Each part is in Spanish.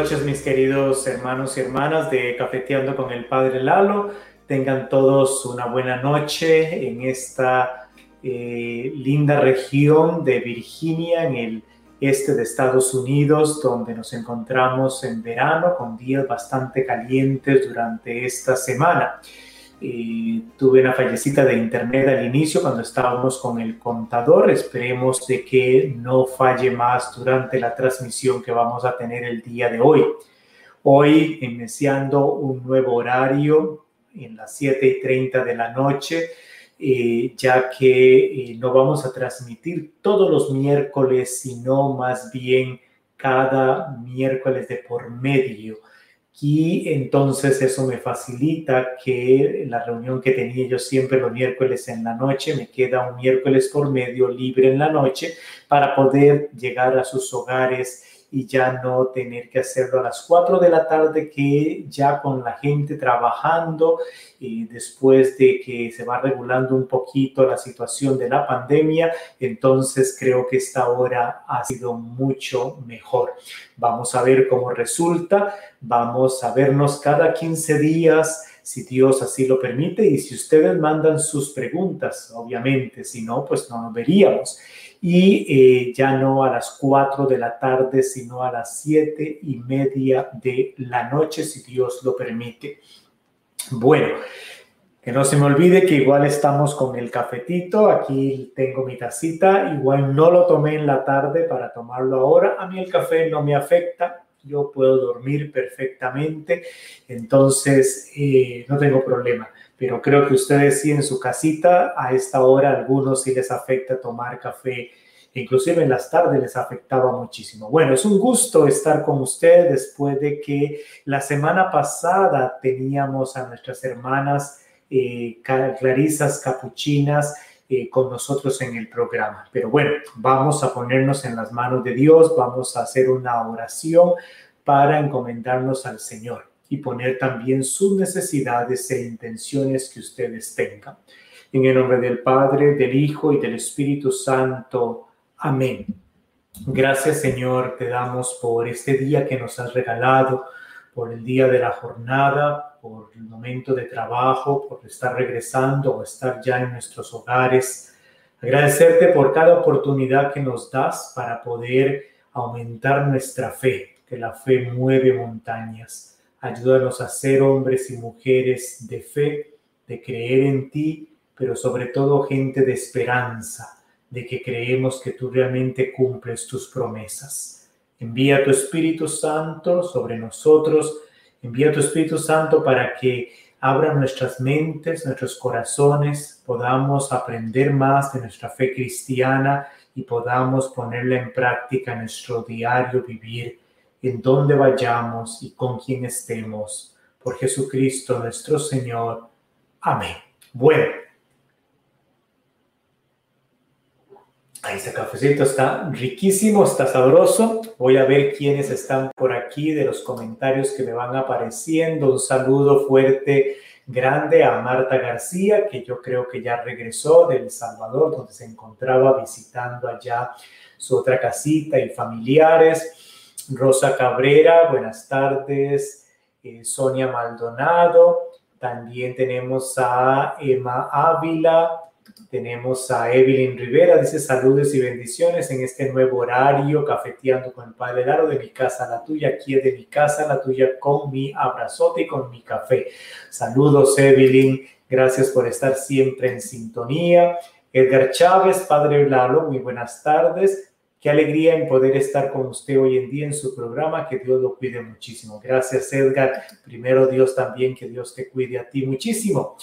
noches, mis queridos hermanos y hermanas de Cafeteando con el Padre Lalo. Tengan todos una buena noche en esta eh, linda región de Virginia, en el este de Estados Unidos, donde nos encontramos en verano con días bastante calientes durante esta semana. Tuve una fallecita de internet al inicio cuando estábamos con el contador. Esperemos de que no falle más durante la transmisión que vamos a tener el día de hoy. Hoy iniciando un nuevo horario en las 7 y 30 de la noche eh, ya que eh, no vamos a transmitir todos los miércoles, sino más bien cada miércoles de por medio. Y entonces eso me facilita que la reunión que tenía yo siempre los miércoles en la noche, me queda un miércoles por medio libre en la noche para poder llegar a sus hogares y ya no tener que hacerlo a las 4 de la tarde que ya con la gente trabajando y después de que se va regulando un poquito la situación de la pandemia, entonces creo que esta hora ha sido mucho mejor. Vamos a ver cómo resulta, vamos a vernos cada 15 días si Dios así lo permite y si ustedes mandan sus preguntas, obviamente, si no, pues no nos veríamos y eh, ya no a las 4 de la tarde, sino a las 7 y media de la noche, si Dios lo permite. Bueno, que no se me olvide que igual estamos con el cafetito, aquí tengo mi tacita, igual no lo tomé en la tarde para tomarlo ahora, a mí el café no me afecta, yo puedo dormir perfectamente, entonces eh, no tengo problema pero creo que ustedes sí en su casita a esta hora algunos sí les afecta tomar café, inclusive en las tardes les afectaba muchísimo. Bueno, es un gusto estar con ustedes después de que la semana pasada teníamos a nuestras hermanas eh, clarisas capuchinas eh, con nosotros en el programa. Pero bueno, vamos a ponernos en las manos de Dios, vamos a hacer una oración para encomendarnos al Señor y poner también sus necesidades e intenciones que ustedes tengan. En el nombre del Padre, del Hijo y del Espíritu Santo. Amén. Gracias Señor, te damos por este día que nos has regalado, por el día de la jornada, por el momento de trabajo, por estar regresando o estar ya en nuestros hogares. Agradecerte por cada oportunidad que nos das para poder aumentar nuestra fe, que la fe mueve montañas. Ayúdanos a ser hombres y mujeres de fe, de creer en ti, pero sobre todo gente de esperanza, de que creemos que tú realmente cumples tus promesas. Envía tu Espíritu Santo sobre nosotros, envía tu Espíritu Santo para que abra nuestras mentes, nuestros corazones, podamos aprender más de nuestra fe cristiana y podamos ponerla en práctica en nuestro diario vivir en donde vayamos y con quien estemos. Por Jesucristo nuestro Señor. Amén. Bueno. Ahí ese cafecito está riquísimo, está sabroso. Voy a ver quiénes están por aquí de los comentarios que me van apareciendo. Un saludo fuerte, grande a Marta García, que yo creo que ya regresó de El Salvador, donde se encontraba visitando allá su otra casita y familiares. Rosa Cabrera, buenas tardes. Eh, Sonia Maldonado. También tenemos a Emma Ávila. Tenemos a Evelyn Rivera, dice saludos y bendiciones en este nuevo horario, cafeteando con el Padre Laro de mi casa la tuya, aquí es de mi casa la tuya, con mi abrazote y con mi café. Saludos, Evelyn, gracias por estar siempre en sintonía. Edgar Chávez, Padre Lalo, muy buenas tardes. Qué alegría en poder estar con usted hoy en día en su programa. Que Dios lo cuide muchísimo. Gracias, Edgar. Primero Dios también, que Dios te cuide a ti muchísimo.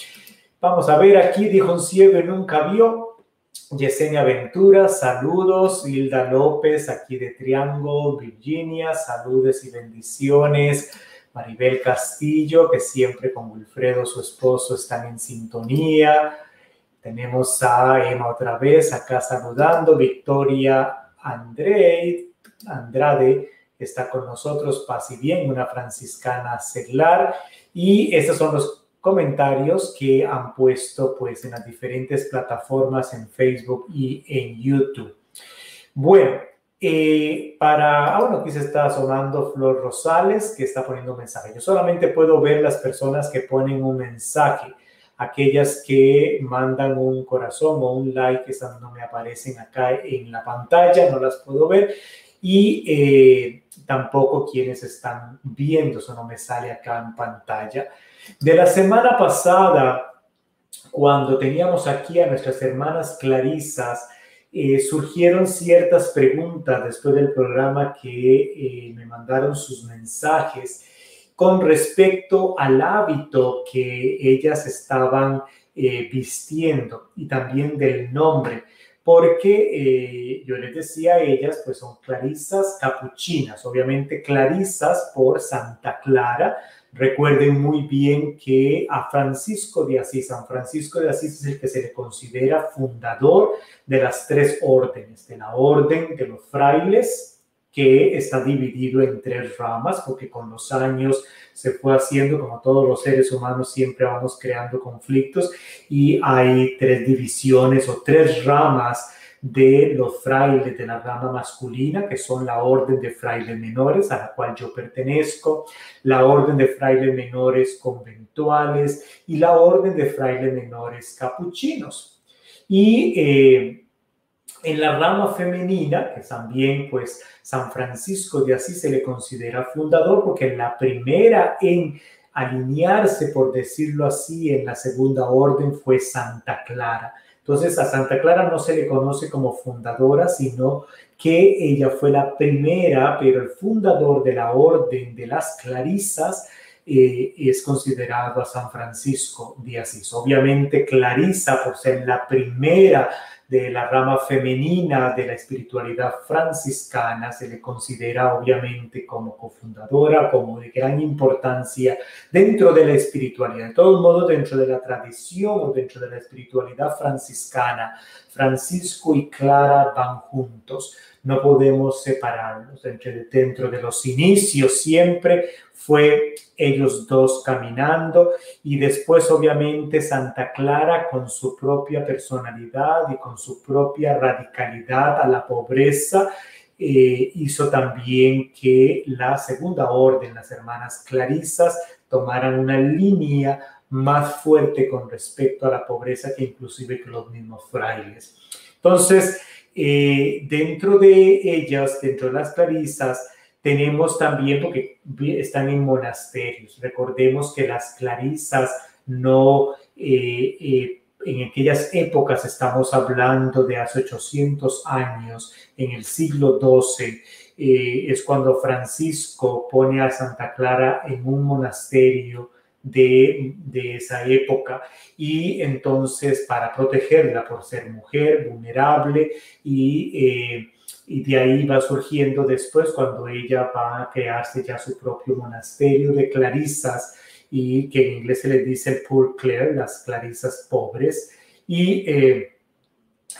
Vamos a ver aquí, dijo un ciego nunca vio. Yesenia Ventura, saludos. Hilda López, aquí de Triángulo, Virginia, saludos y bendiciones. Maribel Castillo, que siempre con Wilfredo, su esposo, están en sintonía. Tenemos a Emma otra vez acá saludando. Victoria André, Andrade está con nosotros, paz y bien, una franciscana seglar. Y estos son los comentarios que han puesto pues en las diferentes plataformas en Facebook y en YouTube. Bueno, Eh, para, ah, bueno, aquí se está asomando Flor Rosales que está poniendo un mensaje. Yo solamente puedo ver las personas que ponen un mensaje. Aquellas que mandan un corazón o un like, esas no me aparecen acá en la pantalla, no las puedo ver. Y eh, tampoco quienes están viendo, eso no me sale acá en pantalla. De la semana pasada, cuando teníamos aquí a nuestras hermanas clarisas, eh, surgieron ciertas preguntas después del programa que eh, me mandaron sus mensajes con respecto al hábito que ellas estaban eh, vistiendo y también del nombre, porque yo les decía a ellas, pues son clarisas capuchinas, obviamente clarisas por Santa Clara, Recuerden muy bien que a Francisco de Asís, San Francisco de Asís es el que se le considera fundador de las tres órdenes, de la orden de los frailes, que está dividido en tres ramas, porque con los años se fue haciendo, como todos los seres humanos, siempre vamos creando conflictos y hay tres divisiones o tres ramas de los frailes de la rama masculina, que son la orden de frailes menores, a la cual yo pertenezco, la orden de frailes menores conventuales y la orden de frailes menores capuchinos. Y eh, en la rama femenina, que también pues San Francisco de Asís se le considera fundador, porque la primera en alinearse, por decirlo así, en la segunda orden fue Santa Clara. Entonces a Santa Clara no se le conoce como fundadora, sino que ella fue la primera, pero el fundador de la orden de las Clarisas eh, es considerado a San Francisco de Asís. Obviamente Clarisa, por ser la primera de la rama femenina de la espiritualidad franciscana, se le considera obviamente como cofundadora, como de gran importancia dentro de la espiritualidad. De todos modos, dentro de la tradición o dentro de la espiritualidad franciscana, Francisco y Clara van juntos no podemos separarlos. Dentro de los inicios siempre fue ellos dos caminando y después obviamente Santa Clara con su propia personalidad y con su propia radicalidad a la pobreza eh, hizo también que la segunda orden, las hermanas clarisas, tomaran una línea más fuerte con respecto a la pobreza que inclusive que los mismos frailes. Entonces, eh, dentro de ellas, dentro de las clarisas, tenemos también, porque están en monasterios, recordemos que las clarisas no, eh, eh, en aquellas épocas estamos hablando de hace 800 años, en el siglo XII, es cuando Francisco pone a Santa Clara en un monasterio de, esa época. Y entonces para protegerla por ser mujer vulnerable y, eh, y de ahí va surgiendo después cuando ella va a crearse ya su propio monasterio de clarisas y que en inglés se le dice poor Clare, las clarisas pobres. Y eh,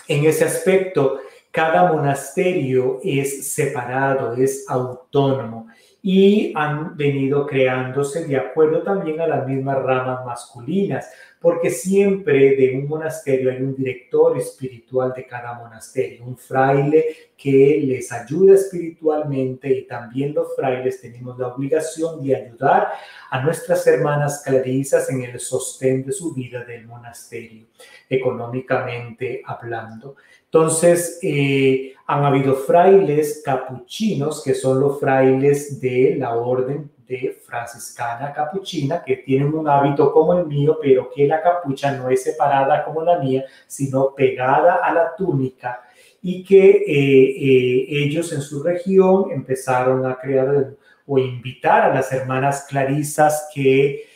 en ese aspecto cada monasterio es separado, es autónomo y han venido creándose de acuerdo también a las mismas ramas masculinas, porque siempre de un monasterio hay un director espiritual de cada monasterio, un fraile que les ayuda espiritualmente y también los frailes tenemos la obligación de ayudar a nuestras hermanas clarisas en el sostén de su vida del monasterio, económicamente hablando. Entonces, eh, han habido frailes capuchinos, que son los frailes de la orden de franciscana capuchina, que tienen un hábito como el mío, pero que la capucha no es separada como la mía, sino pegada a la túnica, y que eh, eh, ellos en su región empezaron a crear o invitar a las hermanas clarisas que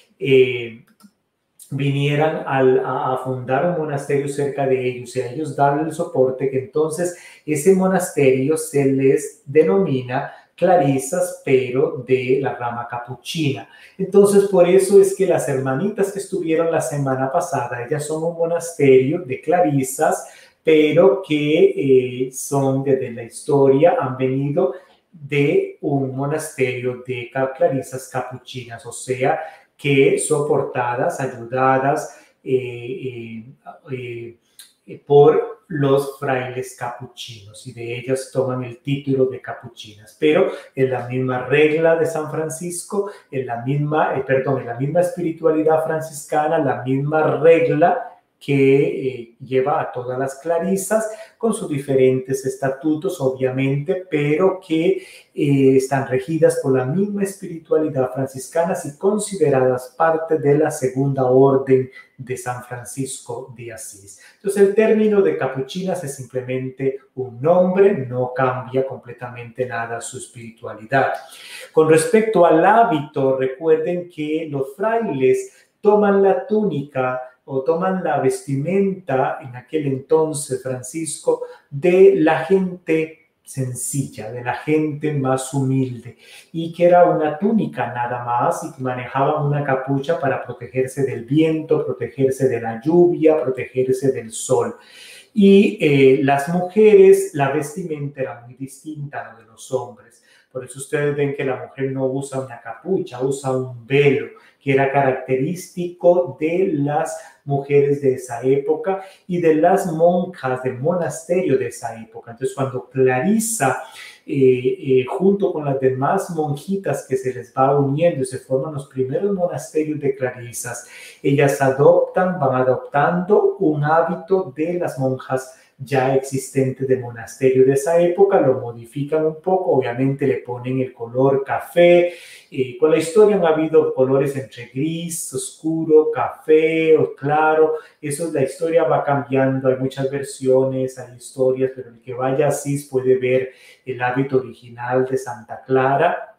vinieran a, fundar un monasterio cerca de ellos y a ellos darle el soporte, que entonces ese monasterio se les denomina clarisas, pero de la rama capuchina. Entonces, por eso es que las hermanitas que estuvieron la semana pasada, ellas son un monasterio de clarisas, pero que eh, son desde la historia, han venido de un monasterio de clarisas capuchinas, o sea, que soportadas, ayudadas eh, eh, eh, por los frailes capuchinos. Y de ellas toman el título de capuchinas, pero en la misma regla de San Francisco, en la misma, perdón, en la misma espiritualidad franciscana, la misma regla que eh, lleva a todas las clarisas con sus diferentes estatutos, obviamente, pero que eh, están regidas por la misma espiritualidad franciscana y consideradas parte de la segunda orden de San Francisco de Asís. Entonces, el término de capuchinas es simplemente un nombre, no cambia completamente nada su espiritualidad. Con respecto al hábito, recuerden que los frailes toman la túnica o toman la vestimenta en aquel entonces, Francisco, de la gente sencilla, de la gente más humilde, y que era una túnica nada más y que manejaban una capucha para protegerse del viento, protegerse de la lluvia, protegerse del sol. Y eh, las mujeres, la vestimenta era muy distinta a la de los hombres. Por eso ustedes ven que la mujer no usa una capucha, usa un velo que era característico de las mujeres de esa época y de las monjas del monasterio de esa época. Entonces, cuando Clarisa, eh, eh, junto con las demás monjitas que se les va uniendo y se forman los primeros monasterios de Clarisas, ellas adoptan, van adoptando un hábito de las monjas ya existente de monasterio de esa época, lo modifican un poco, obviamente le ponen el color café, y con la historia han habido colores entre gris, oscuro, café o claro, eso la historia va cambiando, hay muchas versiones, hay historias, pero el que vaya así puede ver el hábito original de Santa Clara,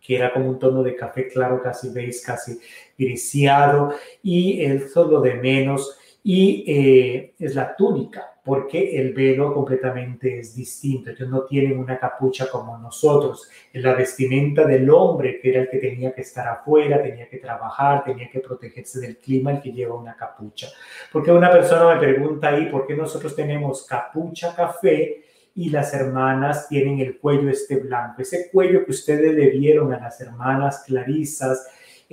que era como un tono de café claro, casi veis, casi griseado, y el solo de menos, y eh, es la túnica porque el velo completamente es distinto. Ellos no tienen una capucha como nosotros. En la vestimenta del hombre, que era el que tenía que estar afuera, tenía que trabajar, tenía que protegerse del clima, el que lleva una capucha. Porque una persona me pregunta ahí, ¿por qué nosotros tenemos capucha café? y las hermanas tienen el cuello este blanco. Ese cuello que ustedes le vieron a las hermanas clarisas,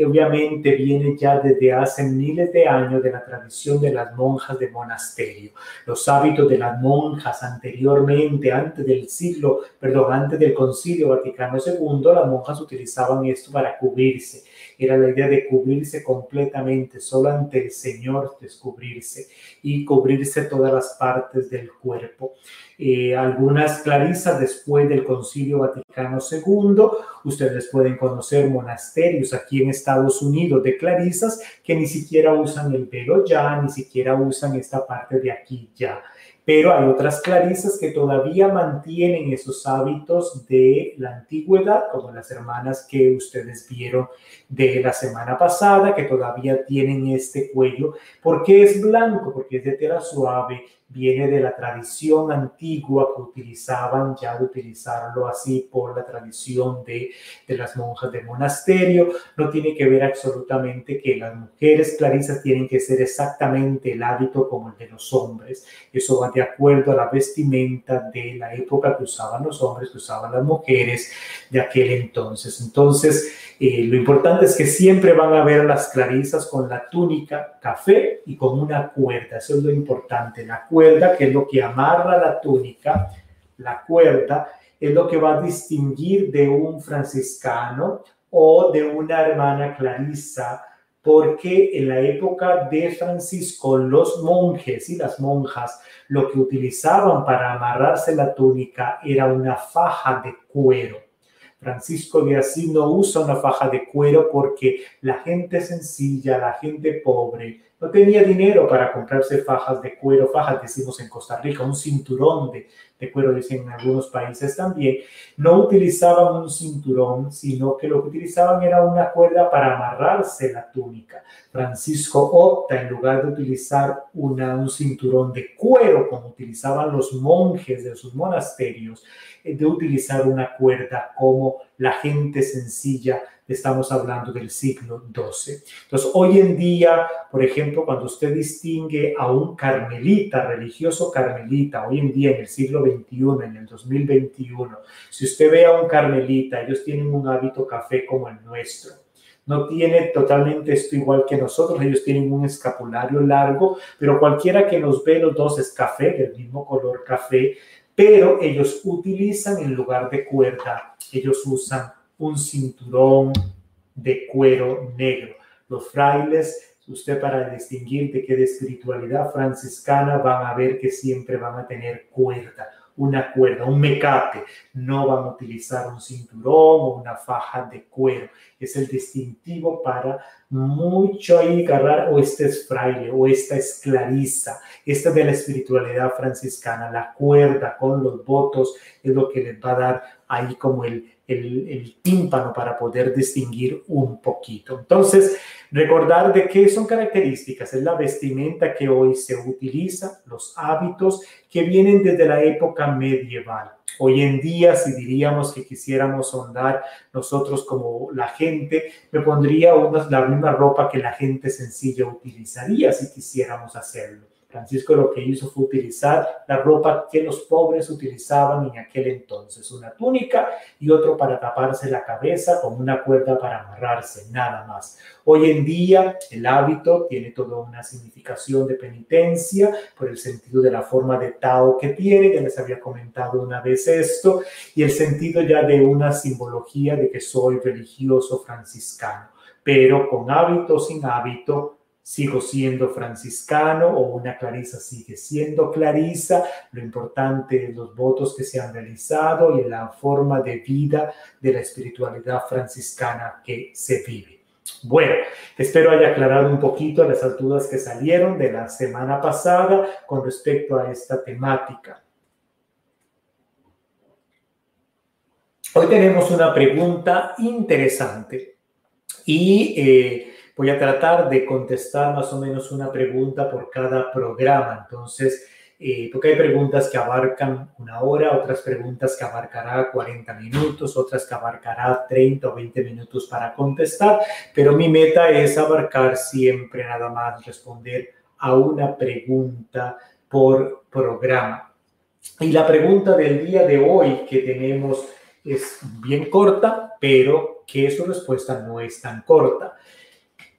obviamente viene ya desde hace miles de años de la tradición de las monjas de monasterio. Los hábitos de las monjas anteriormente, antes del siglo, perdón, antes del concilio Vaticano II, las monjas utilizaban esto para cubrirse. Era la idea de cubrirse completamente, solo ante el Señor descubrirse y cubrirse todas las partes del cuerpo. Eh, algunas clarisas después del Concilio Vaticano II. Ustedes pueden conocer monasterios aquí en Estados Unidos de clarisas que ni siquiera usan el velo ya, ni siquiera usan esta parte de aquí ya. Pero hay otras clarisas que todavía mantienen esos hábitos de la antigüedad, como las hermanas que ustedes vieron de la semana pasada, que todavía tienen este cuello. ¿Por qué es blanco? Porque es de tela suave viene de la tradición antigua que utilizaban, ya de utilizarlo así por la tradición de, de las monjas del monasterio. No tiene que ver absolutamente que las mujeres clarisas tienen que ser exactamente el hábito como el de los hombres. Eso va de acuerdo a la vestimenta de la época que usaban los hombres, que usaban las mujeres de aquel entonces. Entonces, eh, lo importante es que siempre van a ver las clarisas con la túnica café y con una cuerda. Eso es lo importante. La cuerda, que es lo que amarra la túnica, la cuerda, es lo que va a distinguir de un franciscano o de una hermana clarisa, porque en la época de Francisco los monjes y las monjas lo que utilizaban para amarrarse la túnica era una faja de cuero. Francisco de Asís no usa una faja de cuero porque la gente sencilla, la gente pobre, no tenía dinero para comprarse fajas de cuero, fajas decimos en Costa Rica, un cinturón de, de cuero dicen en algunos países también. No utilizaban un cinturón, sino que lo que utilizaban era una cuerda para amarrarse la túnica. Francisco opta, en lugar de utilizar una, un cinturón de cuero como utilizaban los monjes de sus monasterios, de utilizar una cuerda como la gente sencilla, estamos hablando del siglo XII. Entonces, hoy en día, por ejemplo, cuando usted distingue a un carmelita, religioso carmelita, hoy en día en el siglo XXI, en el 2021, si usted ve a un carmelita, ellos tienen un hábito café como el nuestro no tiene totalmente esto igual que nosotros, ellos tienen un escapulario largo, pero cualquiera que nos ve los dos es café, del mismo color café, pero ellos utilizan en lugar de cuerda, ellos usan un cinturón de cuero negro. Los frailes, usted para distinguir de qué de espiritualidad franciscana van a ver que siempre van a tener cuerda una cuerda, un mecape. No van a utilizar un cinturón o una faja de cuero. Es el distintivo para mucho ahí agarrar, o este es fraile, o esta es clarisa. Esta de la espiritualidad franciscana, la cuerda con los votos, es lo que les va a dar ahí como el, el, tímpano para poder distinguir un poquito. Entonces, Recordar de qué son características, es la vestimenta que hoy se utiliza, los hábitos que vienen desde la época medieval. Hoy en día, si diríamos que quisiéramos sondar nosotros como la gente, me pondría una, la misma ropa que la gente sencilla utilizaría si quisiéramos hacerlo. Francisco lo que hizo fue utilizar la ropa que los pobres utilizaban en aquel entonces, una túnica y otro para taparse la cabeza con una cuerda para amarrarse, nada más. Hoy en día el hábito tiene toda una significación de penitencia por el sentido de la forma de Tao que tiene, ya les había comentado una vez esto, y el sentido ya de una simbología de que soy religioso franciscano, pero con hábito, sin hábito, sigo siendo franciscano o una clarisa sigue siendo clarisa. Lo importante es los votos que se han realizado y la forma de vida de la espiritualidad franciscana que se vive. Bueno, espero haya aclarado un poquito las dudas que salieron de la semana pasada con respecto a esta temática. Hoy tenemos una pregunta interesante y eh, Voy a tratar de contestar más o menos una pregunta por cada programa. Entonces, eh, porque hay preguntas que abarcan una hora, otras preguntas que abarcará 40 minutos, otras que abarcará 30 o 20 minutos para contestar, pero mi meta es abarcar siempre nada más responder a una pregunta por programa. Y la pregunta del día de hoy que tenemos es bien corta, pero que su respuesta no es tan corta.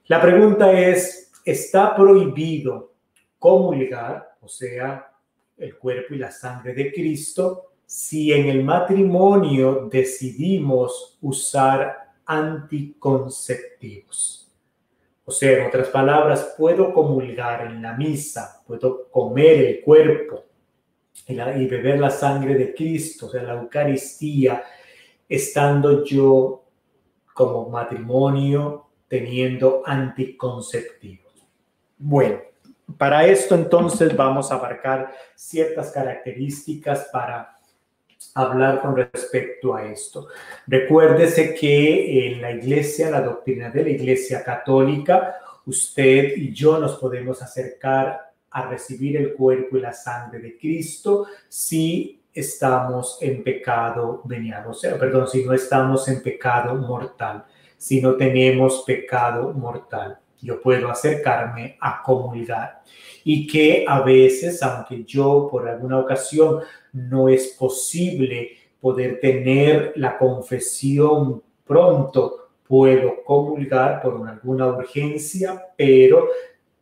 La pregunta es, ¿está prohibido comulgar, o sea, el cuerpo y la sangre de Cristo, si en el matrimonio decidimos usar anticonceptivos? O sea, en otras palabras, puedo comulgar en la misa, puedo comer el cuerpo y, beber la sangre de Cristo, o sea, la Eucaristía, estando yo como matrimonio teniendo anticonceptivos. Bueno, para esto entonces vamos a abarcar ciertas características para hablar con respecto a esto. Recuérdese que en la iglesia, la doctrina de la iglesia católica, usted y yo nos podemos acercar a recibir el cuerpo y la sangre de Cristo si estamos en pecado venial, o sea, perdón, si no estamos en pecado mortal si no tenemos pecado mortal. Yo puedo acercarme a comulgar y que a veces, aunque yo por alguna ocasión no es posible poder tener la confesión pronto, puedo comulgar por alguna urgencia, pero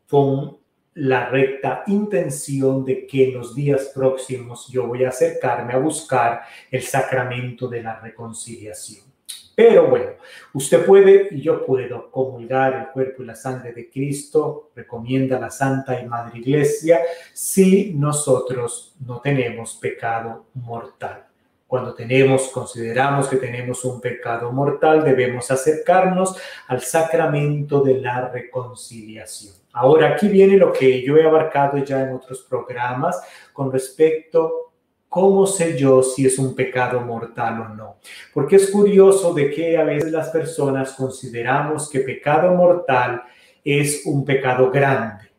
con la recta intención de que en los días próximos yo voy a acercarme a buscar el sacramento de la reconciliación. Pero bueno, usted puede y yo puedo comulgar el cuerpo y la sangre de Cristo, recomienda la Santa y Madre Iglesia, si nosotros no tenemos pecado mortal. Cuando tenemos, consideramos que tenemos un pecado mortal, debemos acercarnos al sacramento de la reconciliación. Ahora aquí viene lo que yo he abarcado ya en otros programas con respecto ¿Cómo sé yo si es un pecado mortal o no? Porque es curioso de que a veces las personas consideramos que pecado mortal es un pecado grande.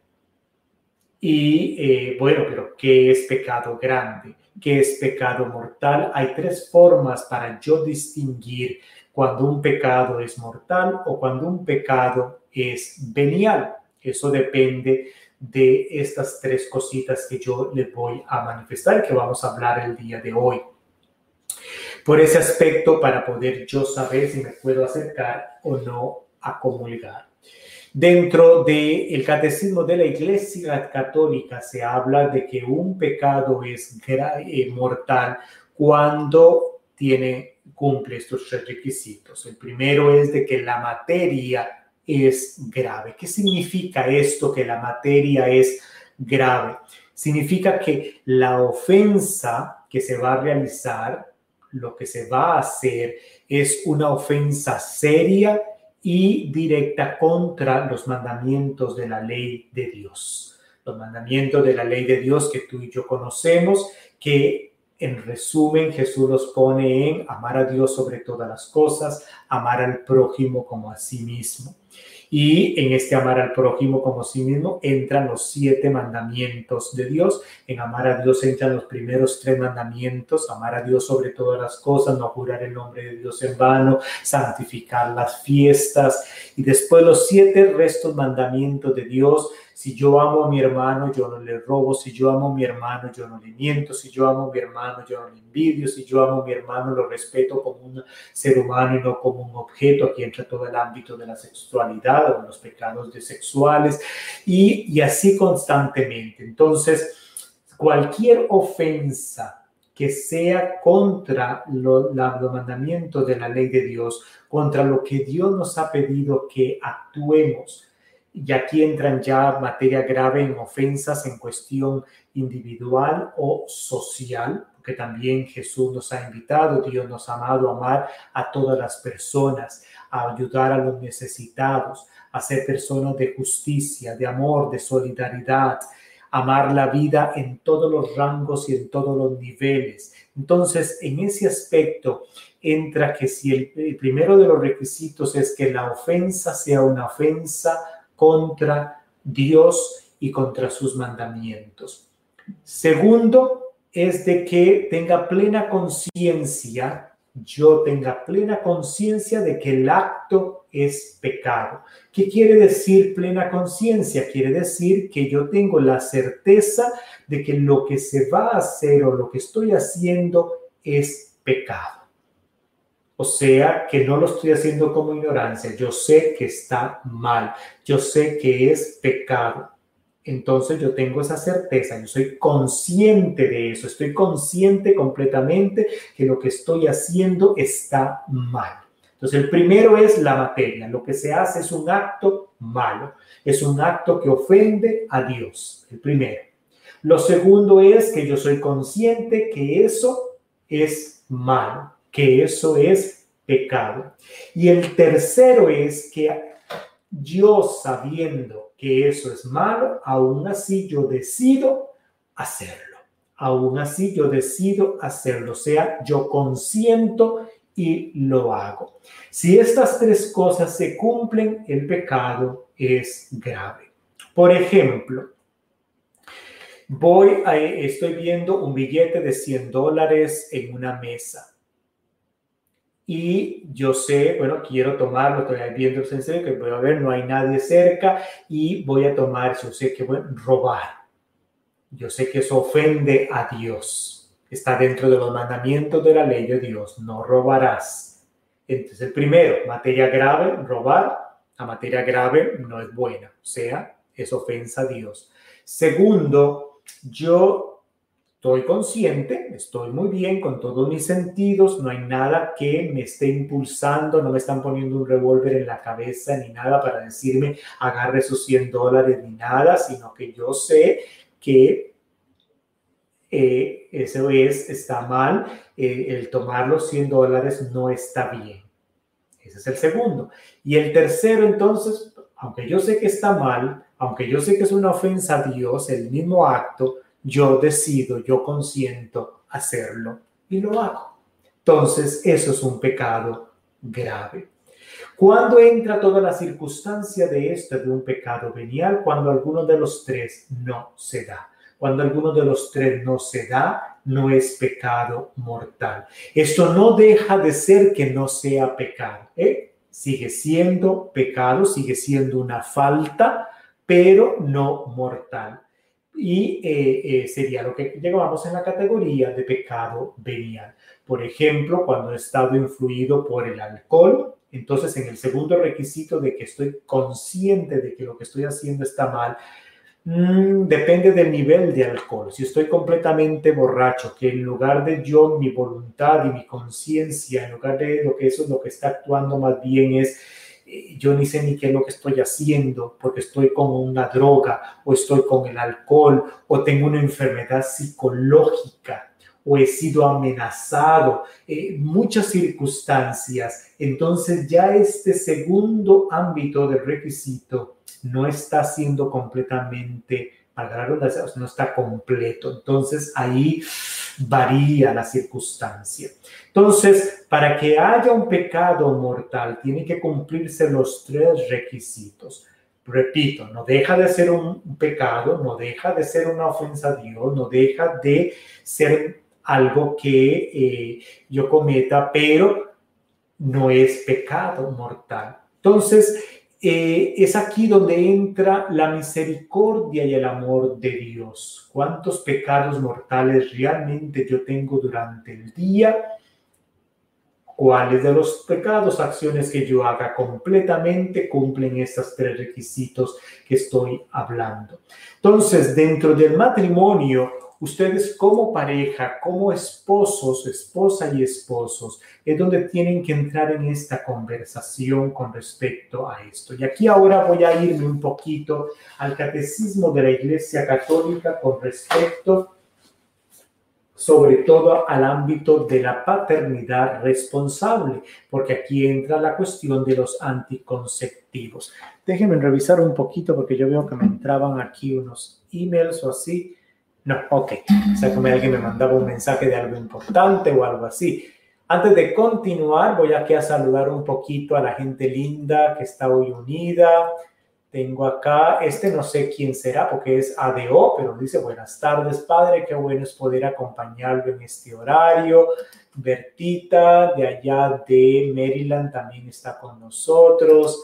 Y eh, bueno, pero ¿qué es pecado grande? ¿Qué es pecado mortal? Hay tres formas para yo distinguir cuando un pecado es mortal o cuando un pecado es venial. Eso depende de estas tres cositas que yo le voy a manifestar, que vamos a hablar el día de hoy. Por ese aspecto, para poder yo saber si me puedo acercar o no a comulgar. Dentro del catecismo de la Iglesia Católica se habla de que un pecado es eh, mortal cuando tiene, cumple estos tres requisitos. El primero es de que la materia es grave. ¿Qué significa esto que la materia es grave? Significa que la ofensa que se va a realizar, lo que se va a hacer, es una ofensa seria y directa contra los mandamientos de la ley de Dios. Los mandamientos de la ley de Dios que tú y yo conocemos, que en resumen Jesús los pone en amar a Dios sobre todas las cosas, amar al prójimo como a sí mismo. Y en este amar al prójimo como sí mismo entran los siete mandamientos de Dios. En amar a Dios entran los primeros tres mandamientos, amar a Dios sobre todas las cosas, no jurar el nombre de Dios en vano, santificar las fiestas. Y después los siete restos mandamientos de Dios si yo amo a mi hermano, yo no le robo. Si yo amo a mi hermano, yo no le miento. Si yo amo a mi hermano, yo no le envidio. Si yo amo a mi hermano, lo respeto como un ser humano y no como un objeto. Aquí entra todo el ámbito de la sexualidad o los pecados de sexuales y, y así constantemente. Entonces, cualquier ofensa que sea contra los mandamientos de la ley de Dios, contra lo que Dios nos ha pedido que actuemos, y aquí entran ya materia grave en ofensas en cuestión individual o social, porque también Jesús nos ha invitado, Dios nos ha amado a amar a todas las personas, a ayudar a los necesitados, a ser personas de justicia, de amor, de solidaridad, amar la vida en todos los rangos y en todos los niveles. Entonces, en ese aspecto entra que si el, el primero de los requisitos es que la ofensa sea una ofensa contra Dios y contra sus mandamientos. Segundo, es de que tenga plena conciencia, yo tenga plena conciencia de que el acto es pecado. ¿Qué quiere decir plena conciencia? Quiere decir que yo tengo la certeza de que lo que se va a hacer o lo que estoy haciendo es pecado. O sea, que no lo estoy haciendo como ignorancia. Yo sé que está mal. Yo sé que es pecado. Entonces yo tengo esa certeza, yo soy consciente de eso, estoy consciente completamente que lo que estoy haciendo está mal. Entonces el primero es la materia, lo que se hace es un acto malo, es un acto que ofende a Dios, el primero. Lo segundo es que yo soy consciente que eso es malo que eso es pecado. Y el tercero es que yo sabiendo que eso es malo, aún así yo decido hacerlo. Aún así yo decido hacerlo. O sea, yo consiento y lo hago. Si estas tres cosas se cumplen, el pecado es grave. Por ejemplo, voy a, estoy viendo un billete de 100 dólares en una mesa y yo sé, bueno, quiero tomarlo, estoy viendo el que voy a no hay nadie cerca y voy a tomar, yo sé que voy a robar. Yo sé que eso ofende a Dios. Está dentro de los mandamientos de la ley de Dios, no robarás. Entonces, el primero, materia grave, robar, la materia grave no es buena, o sea, es ofensa a Dios. Segundo, yo Estoy consciente, estoy muy bien con todos mis sentidos, no hay nada que me esté impulsando, no me están poniendo un revólver en la cabeza ni nada para decirme agarre esos 100 dólares ni nada, sino que yo sé que eh, eso es, está mal, eh, el tomar los 100 dólares no está bien. Ese es el segundo. Y el tercero, entonces, aunque yo sé que está mal, aunque yo sé que es una ofensa a Dios, el mismo acto, yo decido, yo consiento hacerlo y lo hago. Entonces, eso es un pecado grave. Cuando entra toda la circunstancia de esto de un pecado venial? Cuando alguno de los tres no se da. Cuando alguno de los tres no se da, no es pecado mortal. Esto no deja de ser que no sea pecado. ¿eh? Sigue siendo pecado, sigue siendo una falta, pero no mortal y eh, eh, sería lo que llamamos en la categoría de pecado venial. Por ejemplo, cuando he estado influido por el alcohol, Entonces, en el segundo requisito de que estoy consciente de que lo que estoy haciendo está mal, mm, depende del nivel de alcohol. Si estoy completamente borracho, que en lugar de yo, mi voluntad y mi conciencia, en lugar de lo que eso es lo que está actuando más bien es yo ni sé ni qué es lo que estoy haciendo porque estoy con una droga o estoy con el alcohol o tengo una enfermedad psicológica o he sido amenazado, eh, muchas circunstancias. Entonces ya este segundo ámbito del requisito no está siendo completamente, no está completo. Entonces ahí varía la circunstancia. Entonces, para que haya un pecado mortal, tiene que cumplirse los tres requisitos. Repito, no deja de ser un pecado, no deja de ser una ofensa a Dios, no deja de ser algo que eh, yo cometa, pero no es pecado mortal. Entonces, eh, es aquí donde entra la misericordia y el amor de Dios. ¿Cuántos pecados mortales realmente yo tengo durante el día? ¿Cuáles de los pecados, acciones que yo haga completamente cumplen estos tres requisitos que estoy hablando? Entonces, dentro del matrimonio, ustedes como pareja, como esposos, esposa y esposos, es donde tienen que entrar en esta conversación con respecto a esto. Y aquí ahora voy a irme un poquito al catecismo de la Iglesia Católica con respecto sobre todo al ámbito de la paternidad responsable, porque aquí entra la cuestión de los anticonceptivos. Déjenme revisar un poquito porque yo veo que me entraban aquí unos emails o así. No, ok. O sea, como alguien me mandaba un mensaje de algo importante o algo así. Antes de continuar, voy aquí a saludar un poquito a la gente linda que está hoy unida. Tengo acá, este no sé quién será porque es ADO, pero dice buenas tardes, padre, qué bueno es poder acompañarlo en este horario. Bertita, de allá de Maryland, también está con nosotros.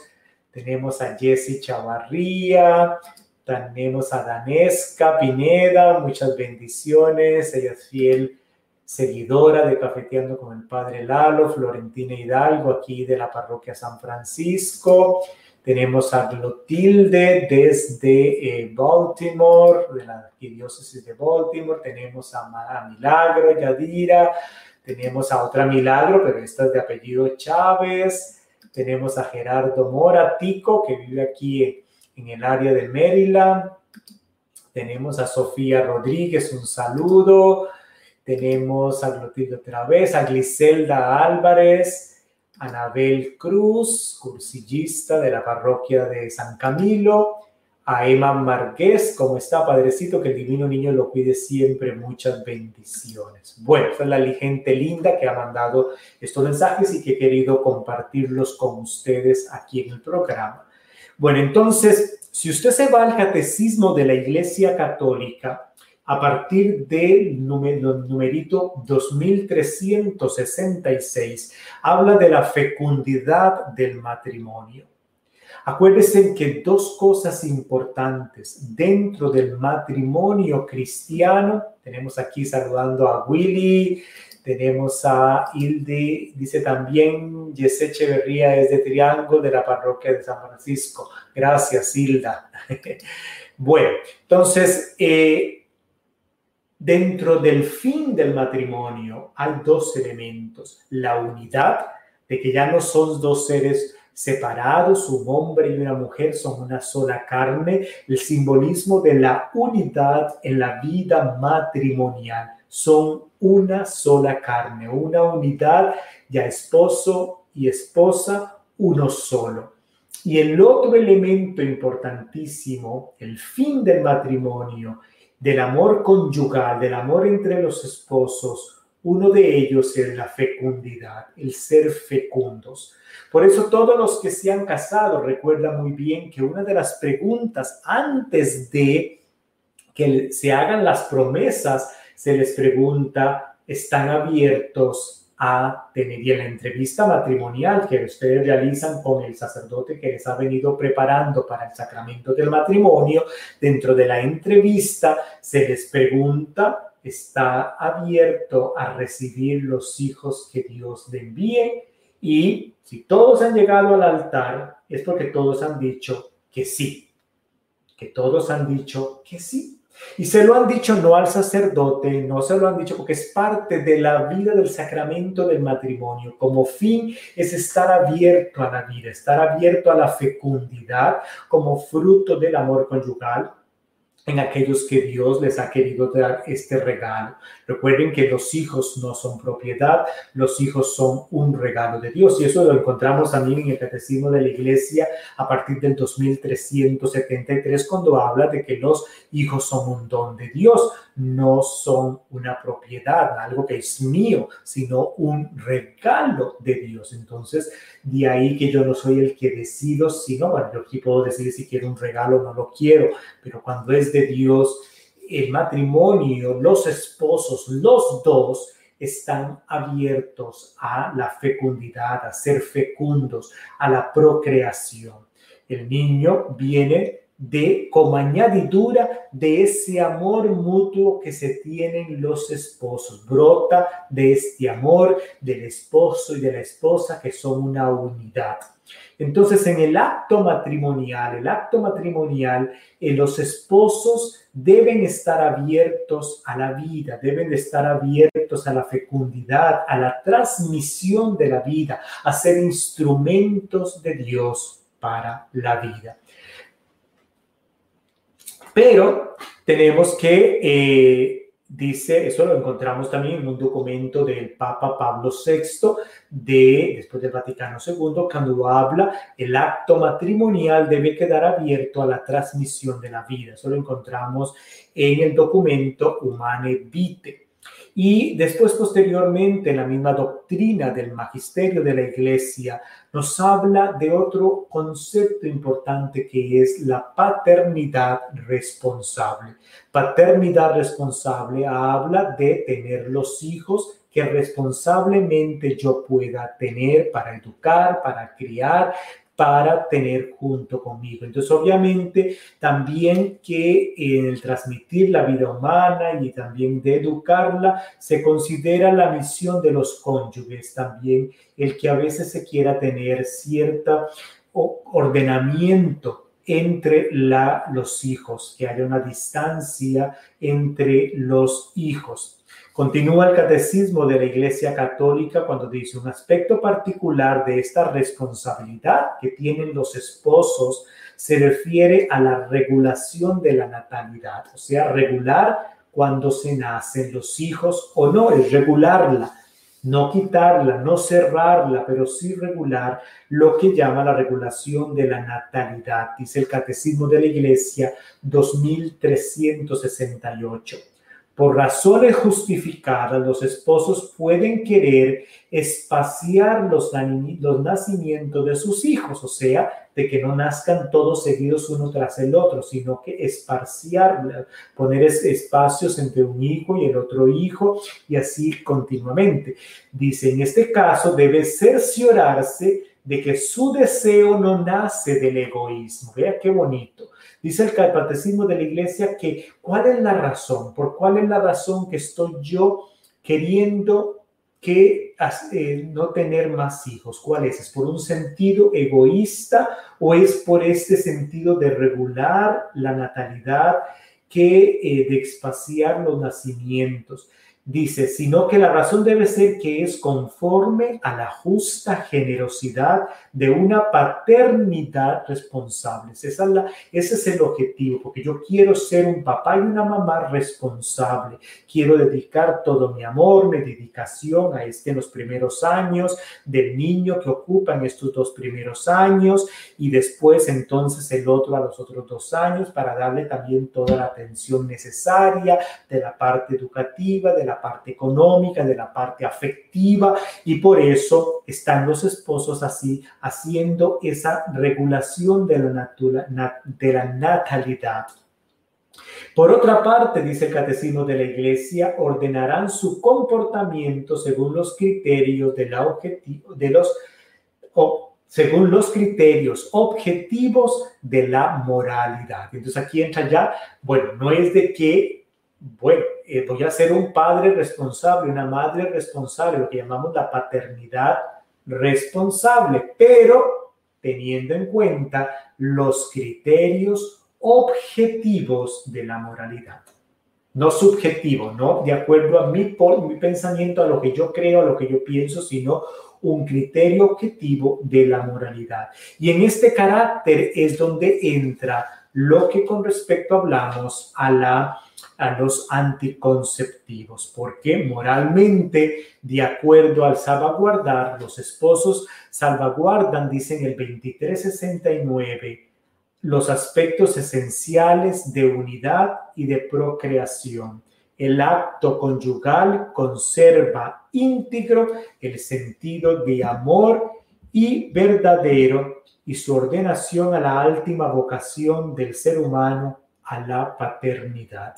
Tenemos a Jessie Chavarría, tenemos a Danesca Pineda, muchas bendiciones. Ella es fiel seguidora de Cafeteando con el Padre Lalo, Florentina Hidalgo, aquí de la parroquia San Francisco. Tenemos a Clotilde desde eh, Baltimore, de la diócesis de Baltimore. Tenemos a, a Milagro Yadira. Tenemos a otra Milagro, pero esta es de apellido Chávez. Tenemos a Gerardo Mora Tico, que vive aquí en el área de Maryland. Tenemos a Sofía Rodríguez, un saludo. Tenemos a Clotilde otra vez, a Gliselda Álvarez, Anabel Cruz, cursillista de la parroquia de San Camilo, a Emma Marqués, ¿cómo está, Padrecito? Que el Divino Niño lo cuide siempre, muchas bendiciones. Bueno, esta es la gente linda que ha mandado estos mensajes y que he querido compartirlos con ustedes aquí en el programa. Bueno, entonces, si usted se va al catecismo de la Iglesia Católica, a partir del numerito 2366, habla de la fecundidad del matrimonio. Acuérdense que dos cosas importantes dentro del matrimonio cristiano, tenemos aquí saludando a Willy, tenemos a Hilde, dice también Jesse Echeverría es de Triángulo de la parroquia de San Francisco. Gracias, Hilda. bueno, entonces, eh, dentro del fin del matrimonio hay dos elementos. La unidad, de que ya no son dos seres separados, un hombre y una mujer son una sola carne, el simbolismo de la unidad en la vida matrimonial. Son una sola carne, una unidad, ya esposo y esposa, uno solo. Y el otro elemento importantísimo, el fin del matrimonio, del amor conyugal, del amor entre los esposos, uno de ellos es la fecundidad, el ser fecundos. Por eso todos los que se han casado recuerdan muy bien que una de las preguntas antes de que se hagan las promesas se les pregunta, ¿están abiertos a tener y en la entrevista matrimonial que ustedes realizan con el sacerdote que les ha venido preparando para el sacramento del matrimonio? Dentro de la entrevista se les pregunta, ¿está abierto a recibir los hijos que Dios le envíe? Y si todos han llegado al altar, es porque todos han dicho que sí, que todos han dicho que sí. Y se lo han dicho no al sacerdote, no se lo han dicho porque es parte de la vida del sacramento del matrimonio. Como fin es estar abierto a la vida, estar abierto a la fecundidad como fruto del amor conyugal en aquellos que Dios les ha querido dar este regalo. Recuerden que los hijos no son propiedad, los hijos son un regalo de Dios y eso lo encontramos también en el Catecismo de la Iglesia a partir del 2373 cuando habla de que los hijos son un don de Dios, no son una propiedad, algo que es mío, sino un regalo de Dios. Entonces, de ahí que yo no soy el que decido, sino, bueno, yo aquí puedo decidir si quiero un regalo o no lo quiero, pero cuando es de Dios, el matrimonio, los esposos, los dos, están abiertos a la fecundidad, a ser fecundos, a la procreación. El niño viene de como añadidura de ese amor mutuo que se tienen los esposos. Brota de este amor del esposo y de la esposa que son una unidad. Entonces, en el acto matrimonial, el acto matrimonial, eh, los esposos deben estar abiertos a la vida, deben estar abiertos a la fecundidad, a la transmisión de la vida, a ser instrumentos de Dios para la vida. Pero tenemos que, eh, dice, eso lo encontramos también en un documento del Papa Pablo VI, de, después del Vaticano II, cuando habla, el acto matrimonial debe quedar abierto a la transmisión de la vida. Eso lo encontramos en el documento Humane Vitae. Y después, posteriormente, la misma doctrina del magisterio de la Iglesia nos habla de otro concepto importante que es la paternidad responsable. Paternidad responsable habla de tener los hijos que responsablemente yo pueda tener para educar, para criar, para tener junto conmigo. Entonces, obviamente, también que en el transmitir la vida humana y también de educarla, se considera la misión de los cónyuges, también el que a veces se quiera tener cierto ordenamiento entre la, los hijos, que haya una distancia entre los hijos. Continúa el catecismo de la Iglesia Católica cuando dice un aspecto particular de esta responsabilidad que tienen los esposos se refiere a la regulación de la natalidad, o sea, regular cuando se nacen los hijos o no, es regularla, no quitarla, no cerrarla, pero sí regular lo que llama la regulación de la natalidad, dice el Catecismo de la Iglesia 2368. Por razones justificadas, los esposos pueden querer espaciar los, nacimientos de sus hijos, o sea, de que no nazcan todos seguidos uno tras el otro, sino que esparciar, poner espacios entre un hijo y el otro hijo y así continuamente. Dice, en este caso debe cerciorarse de que su deseo no nace del egoísmo. Vea qué bonito Dice el catecismo de la iglesia que cuál es la razón, por cuál es la razón que estoy yo queriendo que eh, no tener más hijos. ¿Cuál es? ¿Es por un sentido egoísta o es por este sentido de regular la natalidad, que eh, de espaciar los nacimientos? Dice, sino que la razón debe ser que es conforme a la justa generosidad de una paternidad responsable. La, ese es el objetivo, porque yo quiero ser un papá y una mamá responsable. Quiero dedicar todo mi amor, mi dedicación a este en los primeros años del niño que ocupa en estos dos primeros años y después entonces el otro a los otros dos años para darle también toda la atención necesaria de la parte educativa, de la parte económica, de la parte afectiva, y por eso están los esposos así haciendo esa regulación de la, de la natalidad. Por otra parte, dice el Catecismo de la Iglesia, ordenarán su comportamiento según los criterios de, la objetivo, de los según los criterios objetivos de la moralidad. Entonces aquí entra ya, bueno, no es de que bueno, voy a ser un padre responsable, una madre responsable, lo que llamamos la paternidad responsable, pero teniendo en cuenta los criterios objetivos de la moralidad. No subjetivo, no de acuerdo a mi, mi pensamiento, a lo que yo creo, a lo que yo pienso, sino un criterio objetivo de la moralidad. Y en este carácter es donde entra lo que con respecto hablamos a la a los anticonceptivos, porque moralmente, de acuerdo al salvaguardar, los esposos salvaguardan, dicen el 2369, los aspectos esenciales de unidad y de procreación. El acto conyugal conserva íntegro el sentido de amor y verdadero y su ordenación a la última vocación del ser humano a la paternidad.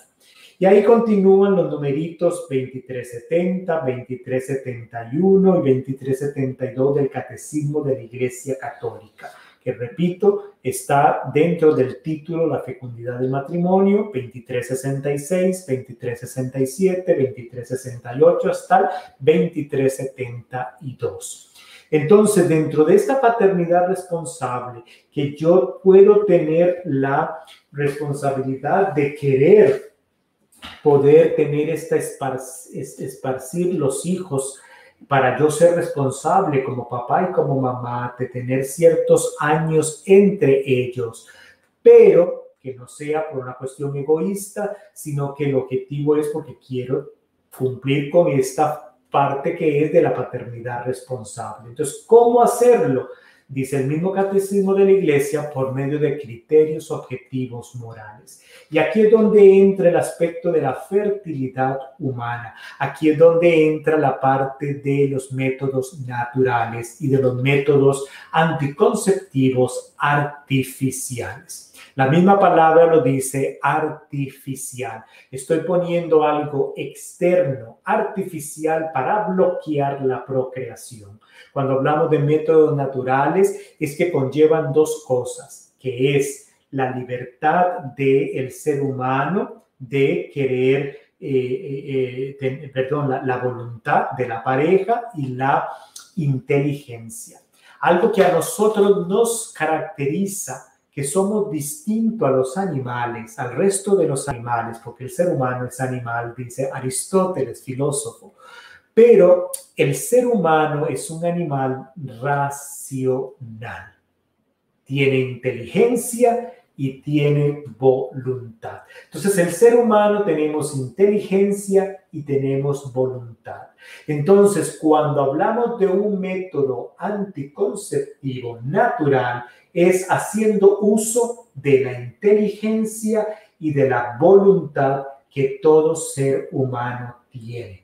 Y ahí continúan los numeritos 2370, 2371 y 2372 del Catecismo de la Iglesia Católica, que repito, está dentro del título La fecundidad del matrimonio, 2366, 2367, 2368 hasta el 2372. Entonces, dentro de esta paternidad responsable, que yo puedo tener la responsabilidad de querer poder tener esta esparcir los hijos para yo ser responsable como papá y como mamá de tener ciertos años entre ellos, pero que no sea por una cuestión egoísta, sino que el objetivo es porque quiero cumplir con esta parte que es de la paternidad responsable. Entonces, ¿cómo hacerlo? dice el mismo catecismo de la iglesia, por medio de criterios objetivos morales. Y aquí es donde entra el aspecto de la fertilidad humana. Aquí es donde entra la parte de los métodos naturales y de los métodos anticonceptivos artificiales. La misma palabra lo dice artificial. Estoy poniendo algo externo, artificial, para bloquear la procreación. Cuando hablamos de métodos naturales, es que conllevan dos cosas, que es la libertad del ser humano de querer, eh, eh, eh, perdón, la voluntad de la pareja y la inteligencia. Algo que a nosotros nos caracteriza que somos distintos a los animales, al resto de los animales, porque el ser humano es animal, dice Aristóteles, filósofo. Pero el ser humano es un animal racional. Tiene inteligencia y tiene voluntad. Entonces, el ser humano tenemos inteligencia y tenemos voluntad. Entonces, cuando hablamos de un método anticonceptivo natural, es haciendo uso de la inteligencia y de la voluntad que todo ser humano tiene.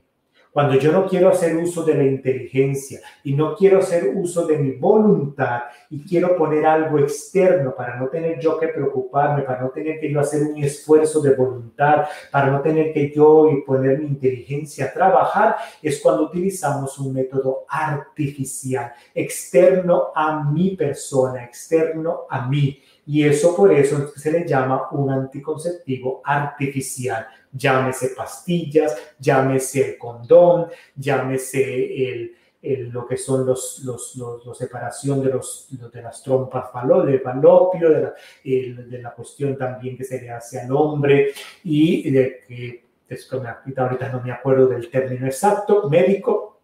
Cuando yo no quiero hacer uso de la inteligencia y no quiero hacer uso de mi voluntad y quiero poner algo externo para no tener yo que preocuparme, para no tener que yo hacer un esfuerzo de voluntad, para no tener que yo y poner mi inteligencia a trabajar, es cuando utilizamos un método artificial, externo a mi persona, externo a mí. Y eso por eso se le llama un anticonceptivo artificial llámese pastillas, llámese el condón, llámese el, lo que son los, los, los, separación de, los, de las trompas de falopio, de la, de la cuestión también que se le hace al hombre y de que ahorita no me acuerdo del término exacto, médico,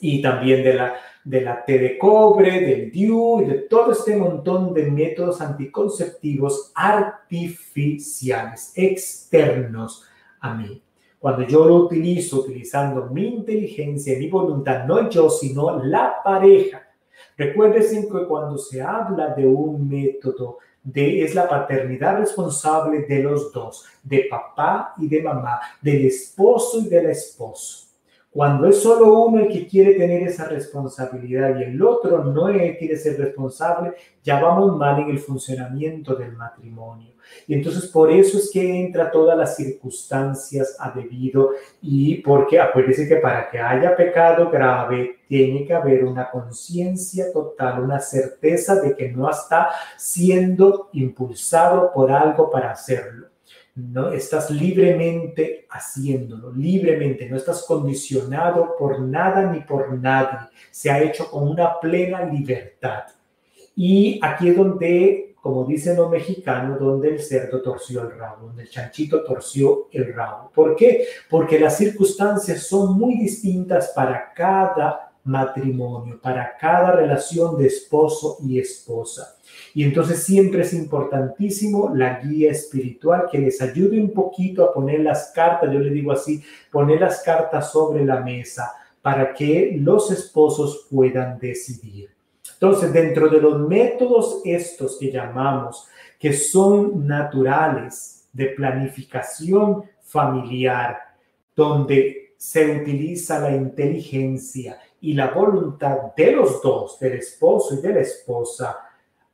y también de la, de la T de cobre, del DIU y de todo este montón de métodos anticonceptivos artificiales, externos a mí. Cuando yo lo utilizo utilizando mi inteligencia y mi voluntad, no yo, sino la pareja. Recuérdense que cuando se habla de un método, de, es la paternidad responsable de los dos, de papá y de mamá, del esposo y del esposo. Cuando es solo uno el que quiere tener esa responsabilidad y el otro no quiere ser responsable, ya vamos mal en el funcionamiento del matrimonio. Y entonces por eso es que entra todas las circunstancias a debido y porque acuérdese que para que haya pecado grave tiene que haber una conciencia total, una certeza de que no está siendo impulsado por algo para hacerlo. No estás libremente haciéndolo, libremente, no estás condicionado por nada ni por nadie, se ha hecho con una plena libertad. Y aquí es donde, como dicen los mexicanos, donde el cerdo torció el rabo, donde el chanchito torció el rabo. ¿Por qué? Porque las circunstancias son muy distintas para cada matrimonio, para cada relación de esposo y esposa. Y entonces siempre es importantísimo la guía espiritual que les ayude un poquito a poner las cartas, yo le digo así, poner las cartas sobre la mesa para que los esposos puedan decidir. Entonces, dentro de los métodos estos que llamamos, que son naturales de planificación familiar, donde se utiliza la inteligencia y la voluntad de los dos, del esposo y de la esposa,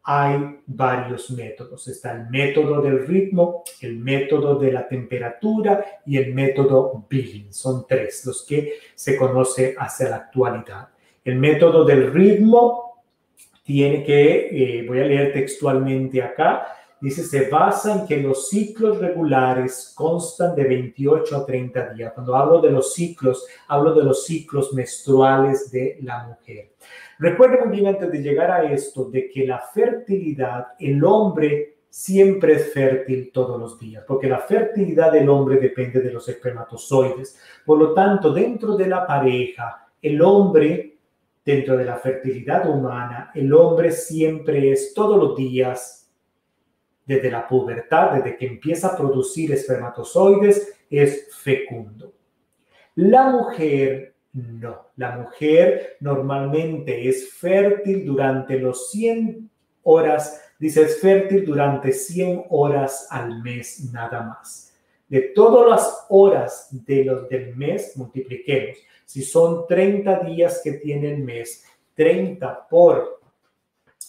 hay varios métodos. Está el método del ritmo, el método de la temperatura y el método Billing. Son tres los que se conoce hacia la actualidad. El método del ritmo tiene que, eh, voy a leer textualmente acá, dice, se basa en que los ciclos regulares constan de 28 a 30 días. Cuando hablo de los ciclos, hablo de los ciclos menstruales de la mujer. Recuerden muy bien antes de llegar a esto de que la fertilidad, el hombre siempre es fértil todos los días, porque la fertilidad del hombre depende de los espermatozoides. Por lo tanto, dentro de la pareja, el hombre, dentro de la fertilidad humana, el hombre siempre es todos los días, desde la pubertad, desde que empieza a producir espermatozoides, es fecundo. La mujer no, la mujer normalmente es fértil durante los 100 horas, dice es fértil durante 100 horas al mes nada más. De todas las horas de los del mes, multipliquemos. Si son 30 días que tiene el mes, 30 por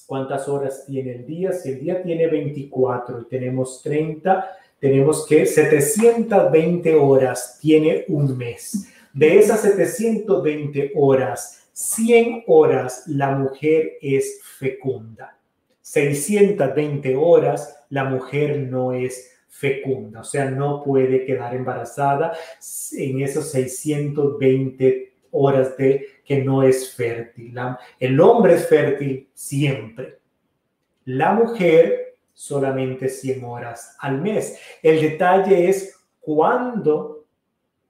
cuántas horas tiene el día. Si el día tiene 24 y tenemos 30, tenemos que 720 horas tiene un mes. De esas 720 horas, 100 horas la mujer es fecunda. 620 horas la mujer no es fecunda, o sea, no puede quedar embarazada en esas 620 horas de que no es fértil. El hombre es fértil siempre. La mujer solamente 100 horas al mes. El detalle es cuándo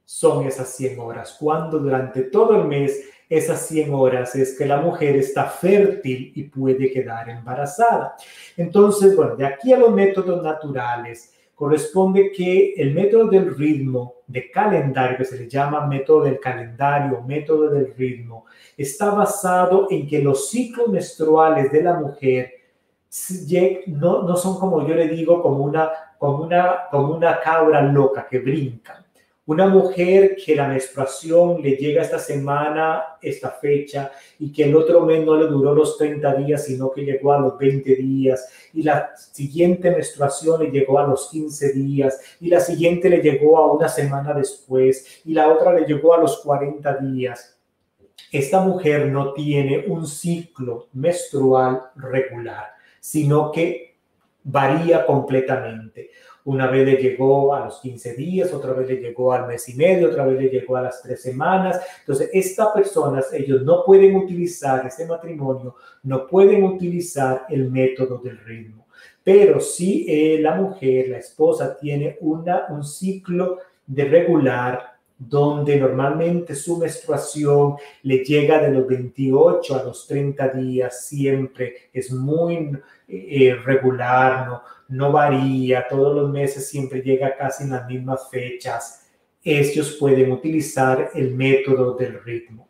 son esas 100 horas, cuando durante todo el mes esas 100 horas es que la mujer está fértil y puede quedar embarazada. Entonces, bueno, de aquí a los métodos naturales, corresponde que el método del ritmo de calendario, que se le llama método del calendario, método del ritmo, está basado en que los ciclos menstruales de la mujer no, no son como yo le digo, como una, como, una, como una cabra loca que brinca una mujer que la menstruación le llega esta semana, esta fecha, y que el otro mes no le duró los 30 días, sino que llegó a los 20 días, y la siguiente menstruación le llegó a los 15 días, y la siguiente le llegó a una semana después, y la otra le llegó a los 40 días. Esta mujer no tiene un ciclo menstrual regular, sino que varía completamente. Una vez le llegó a los 15 días, otra vez le llegó al mes y medio, otra vez le llegó a las tres semanas. Entonces, estas personas, ellos no pueden utilizar este matrimonio, no pueden utilizar el método del ritmo. Pero si eh, la mujer, la esposa, tiene una, un ciclo de regular donde normalmente su menstruación le llega de los 28 a los 30 días, siempre es muy eh, regular, ¿no? No varía, todos los meses siempre llega casi en las mismas fechas. Ellos pueden utilizar el método del ritmo.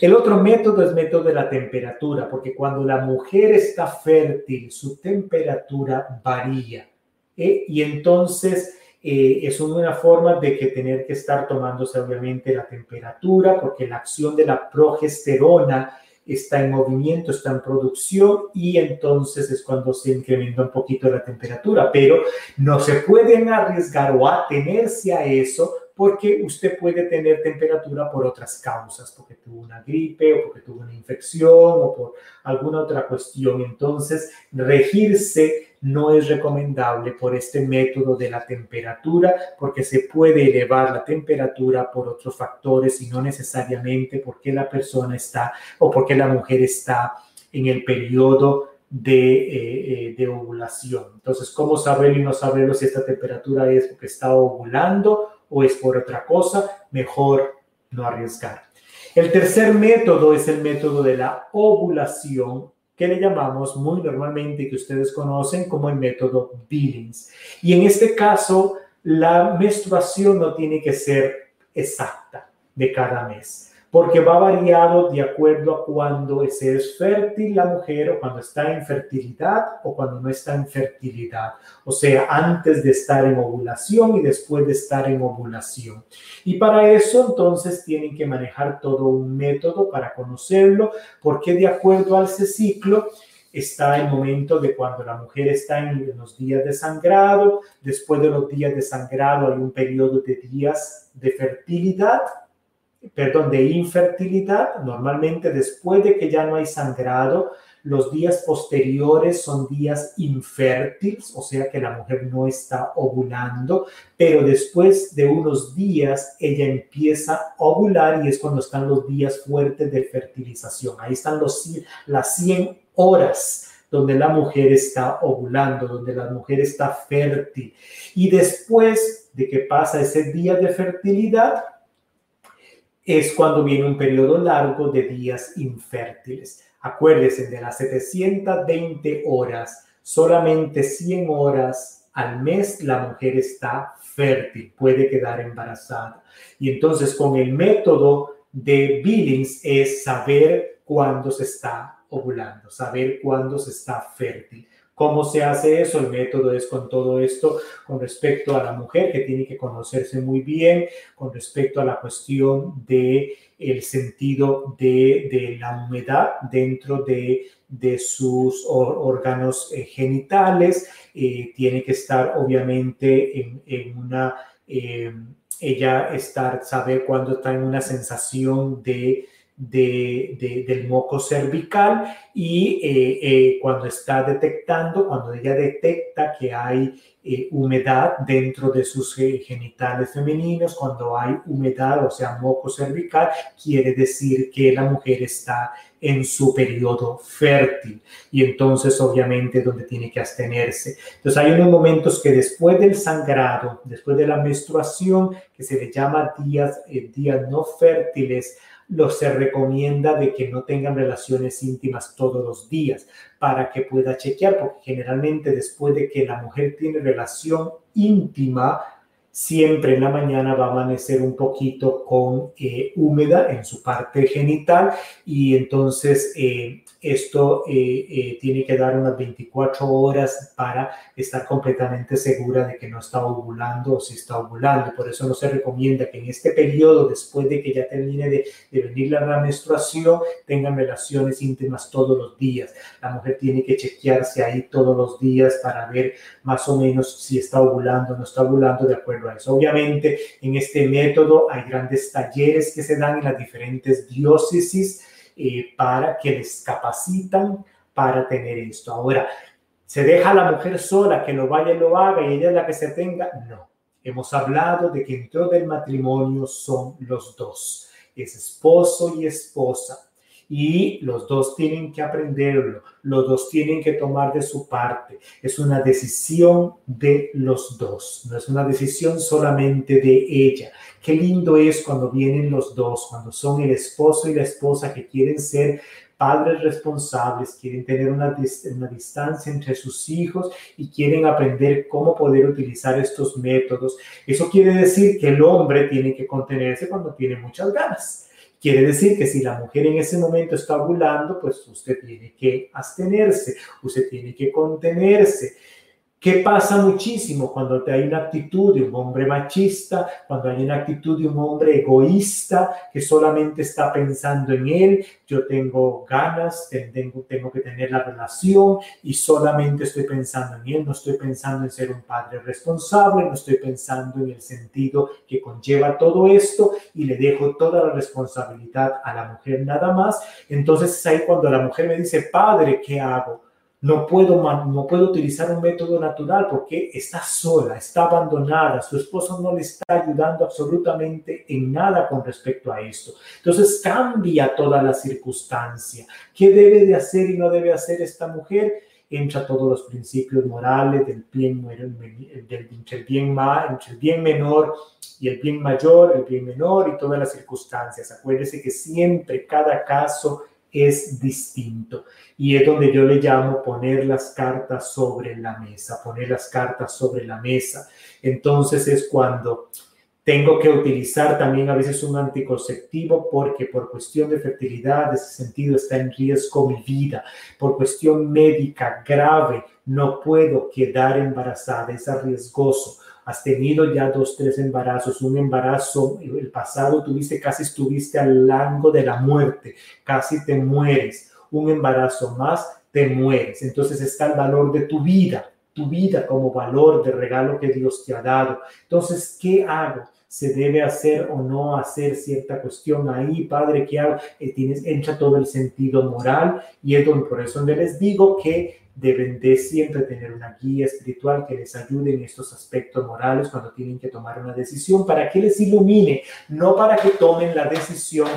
El otro método es método de la temperatura, porque cuando la mujer está fértil, su temperatura varía. ¿eh? Y entonces eh, es una forma de que tener que estar tomándose obviamente la temperatura, porque la acción de la progesterona está en movimiento, está en producción y entonces es cuando se incrementa un poquito la temperatura, pero no se pueden arriesgar o atenerse a eso porque usted puede tener temperatura por otras causas, porque tuvo una gripe o porque tuvo una infección o por alguna otra cuestión. Entonces, regirse no es recomendable por este método de la temperatura porque se puede elevar la temperatura por otros factores y no necesariamente porque la persona está o porque la mujer está en el periodo de, eh, eh, de, ovulación. Entonces, ¿cómo saberlo y no saberlo si esta temperatura es porque está ovulando o es por otra cosa? Mejor no arriesgar. El tercer método es el método de la ovulación que le llamamos muy normalmente, que ustedes conocen como el método Billings. Y en este caso, la menstruación no tiene que ser exacta de cada mes porque va variado de acuerdo a cuando es fértil la mujer o cuando está en fertilidad o cuando no está en fertilidad, o sea, antes de estar en ovulación y después de estar en ovulación. Y para eso entonces tienen que manejar todo un método para conocerlo, porque de acuerdo al ciclo, está el momento de cuando la mujer está en los días de sangrado, después de los días de sangrado hay un periodo de días de fertilidad perdón, de infertilidad, normalmente después de que ya no hay sangrado, los días posteriores son días infértiles, o sea que la mujer no está ovulando, pero después de unos días ella empieza a ovular y es cuando están los días fuertes de fertilización. Ahí están los, las 100 horas donde la mujer está ovulando, donde la mujer está fértil. Y después de que pasa ese día de fertilidad, es cuando viene un periodo largo de días infértiles. Acuérdense, de las 720 horas, solamente 100 horas al mes la mujer está fértil, puede quedar embarazada. Y entonces con el método de Billings es saber cuándo se está ovulando, saber cuándo se está fértil. ¿Cómo se hace eso? El método es con todo esto con respecto a la mujer que tiene que conocerse muy bien, con respecto a la cuestión de el sentido de, la humedad dentro de, sus órganos eh, genitales. Eh, tiene que estar obviamente en, una, eh, ella estar, saber cuándo está en una sensación de de, del moco cervical y eh, eh, cuando está detectando, cuando ella detecta que hay eh, humedad dentro de sus genitales femeninos, cuando hay humedad, o sea, moco cervical, quiere decir que la mujer está en su periodo fértil y entonces obviamente donde tiene que abstenerse. Entonces hay unos momentos que después del sangrado, después de la menstruación, que se le llama días, días no fértiles, lo se recomienda de que no tengan relaciones íntimas todos los días para que pueda chequear, porque generalmente después de que la mujer tiene relación íntima, siempre en la mañana va a amanecer un poquito con eh, húmeda en su parte genital y entonces eh, esto eh, tiene que dar unas 24 horas para estar completamente segura de que no está ovulando o si está ovulando. Por eso no se recomienda que en este periodo, después de que ya termine de, venir la menstruación, tengan relaciones íntimas todos los días. La mujer tiene que chequearse ahí todos los días para ver más o menos si está ovulando o no está ovulando de acuerdo eso. Obviamente, en este método hay grandes talleres que se dan en las diferentes diócesis eh, para que les capacitan para tener esto. Ahora, ¿se deja a la mujer sola que lo vaya y lo haga y ella es la que se tenga? No. Hemos hablado de que dentro del matrimonio son los dos, es esposo y esposa y los dos tienen que aprenderlo, los dos tienen que tomar de su parte. Es una decisión de los dos, no es una decisión solamente de ella. Qué lindo es cuando vienen los dos, cuando son el esposo y la esposa que quieren ser padres responsables, quieren tener una, una, distancia entre sus hijos y quieren aprender cómo poder utilizar estos métodos. Eso quiere decir que el hombre tiene que contenerse cuando tiene muchas ganas. Quiere decir que si la mujer en ese momento está ovulando, pues usted tiene que abstenerse, usted tiene que contenerse. ¿Qué pasa muchísimo cuando hay una actitud de un hombre machista, cuando hay una actitud de un hombre egoísta que solamente está pensando en él? Yo tengo ganas, tengo, tengo que tener la relación y solamente estoy pensando en él, no estoy pensando en ser un padre responsable, no estoy pensando en el sentido que conlleva todo esto y le dejo toda la responsabilidad a la mujer nada más. Entonces es ahí cuando la mujer me dice, padre, ¿qué hago? No puedo, no puedo utilizar un método natural porque está sola, está abandonada, su esposo no le está ayudando absolutamente en nada con respecto a esto. Entonces cambia toda la circunstancia. ¿Qué debe de hacer y no debe hacer esta mujer? Entra todos los principios morales del bien, del, bien menor y el bien mayor, el bien menor y todas las circunstancias. Acuérdese que siempre cada caso es distinto. Y es donde yo le llamo poner las cartas sobre la mesa, poner las cartas sobre la mesa. Entonces es cuando tengo que utilizar también a veces un anticonceptivo porque por cuestión de fertilidad, ese sentido, está en riesgo mi vida. Por cuestión médica grave, no puedo quedar embarazada, es arriesgoso has tenido ya dos, tres embarazos, un embarazo, el pasado tuviste, casi estuviste al largo de la muerte, casi te mueres, un embarazo más, te mueres. Entonces está el valor de tu vida, tu vida como valor de regalo que Dios te ha dado. Entonces, ¿qué hago? se debe hacer o no hacer cierta cuestión ahí, padre, que hago? Eh, tienes, entra todo el sentido moral y es por eso les digo que deben de siempre tener una guía espiritual que les ayude en estos aspectos morales cuando tienen que tomar una decisión, para que les ilumine, no para que tomen la decisión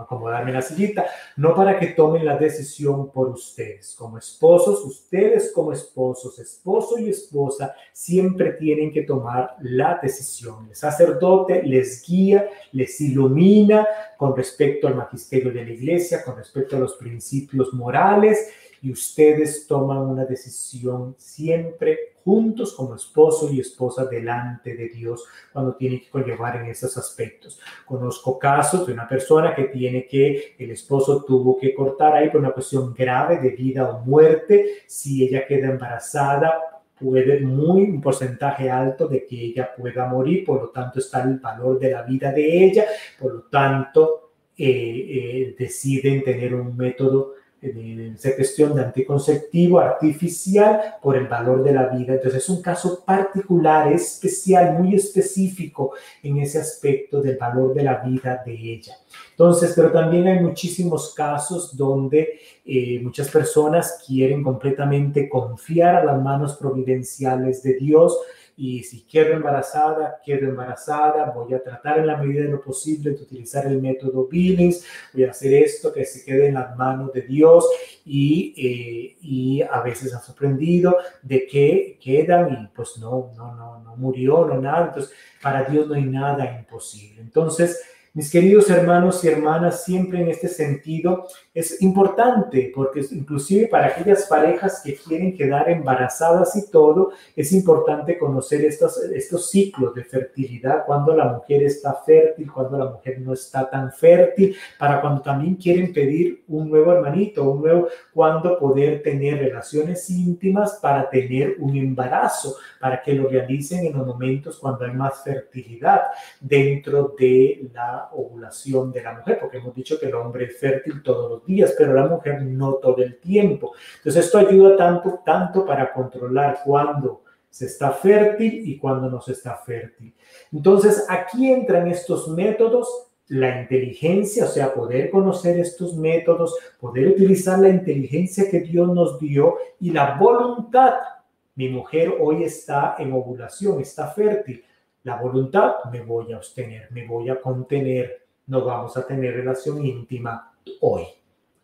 acomodarme la sillita, no para que tomen la decisión por ustedes. Como esposos, ustedes como esposos, esposo y esposa, siempre tienen que tomar la decisión. El sacerdote les guía, les ilumina con respecto al magisterio de la iglesia, con respecto a los principios morales y ustedes toman una decisión siempre juntos como esposo y esposa delante de Dios cuando tienen que conllevar en esos aspectos. Conozco casos de una persona que tiene que, el esposo tuvo que cortar ahí por una cuestión grave de vida o muerte. Si ella queda embarazada, puede muy un porcentaje alto de que ella pueda morir, por lo tanto está el valor de la vida de ella, por lo tanto eh, eh, deciden tener un método esa cuestión de anticonceptivo artificial por el valor de la vida. Entonces es un caso particular, especial, muy específico en ese aspecto del valor de la vida de ella. Entonces, pero también hay muchísimos casos donde eh, muchas personas quieren completamente confiar a las manos providenciales de Dios y si quedo embarazada, quedo embarazada, voy a tratar en la medida de lo posible de utilizar el método Billings, voy a hacer esto que se quede en las manos de Dios y, eh, y a veces ha sorprendido de que quedan y pues no, no, no, no murió, no nada, entonces para Dios no hay nada imposible. Entonces, mis queridos hermanos y hermanas, siempre en este sentido es importante porque inclusive para aquellas parejas que quieren quedar embarazadas y todo, es importante conocer estos, estos ciclos de fertilidad, cuando la mujer está fértil, cuando la mujer no está tan fértil, para cuando también quieren pedir un nuevo hermanito, un nuevo, cuando poder tener relaciones íntimas para tener un embarazo, para que lo realicen en los momentos cuando hay más fertilidad dentro de la ovulación de la mujer, porque hemos dicho que el hombre es fértil todos los días, pero la mujer no todo el tiempo. Entonces esto ayuda tanto, tanto para controlar cuándo se está fértil y cuándo no se está fértil. Entonces aquí entran estos métodos la inteligencia, o sea, poder conocer estos métodos, poder utilizar la inteligencia que Dios nos dio y la voluntad. Mi mujer hoy está en ovulación, está fértil la voluntad, me voy a abstener, me voy a contener, no vamos a tener relación íntima hoy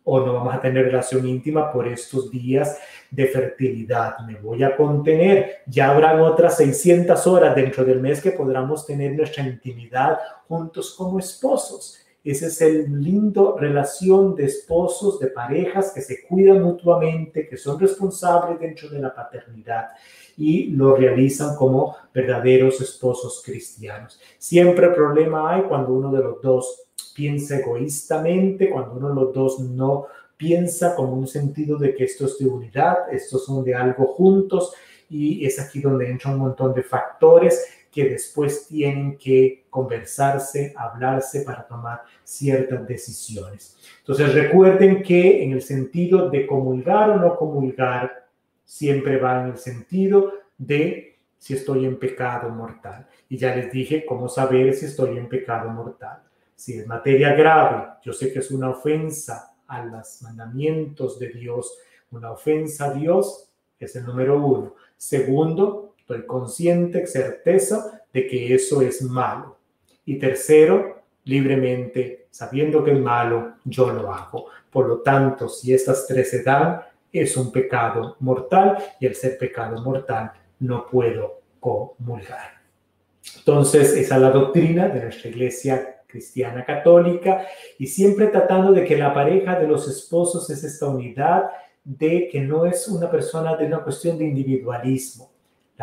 o no vamos a tener relación íntima por estos días de fertilidad. Me voy a contener. Ya habrán otras 600 horas dentro del mes que podamos tener nuestra intimidad juntos como esposos. Ese es el lindo relación de esposos, de parejas que se cuidan mutuamente, que son responsables dentro de la paternidad y lo realizan como verdaderos esposos cristianos. Siempre problema hay cuando uno de los dos piensa egoístamente, cuando uno de los dos no piensa con un sentido de que esto es de unidad, estos son de algo juntos y es aquí donde entra un montón de factores que después tienen que conversarse, hablarse para tomar ciertas decisiones. Entonces recuerden que en el sentido de comulgar o no comulgar, siempre va en el sentido de si estoy en pecado mortal. Y ya les dije cómo saber si estoy en pecado mortal. Si es materia grave, yo sé que es una ofensa a los mandamientos de Dios, una ofensa a Dios, es el número uno. Segundo, Estoy consciente, certeza de que eso es malo. Y tercero, libremente, sabiendo que es malo, yo lo hago. Por lo tanto, si estas tres se dan, es un pecado mortal y al ser pecado mortal no puedo comulgar. Entonces, esa es la doctrina de nuestra iglesia cristiana católica y siempre tratando de que la pareja de los esposos es esta unidad de que no es una persona de una cuestión de individualismo,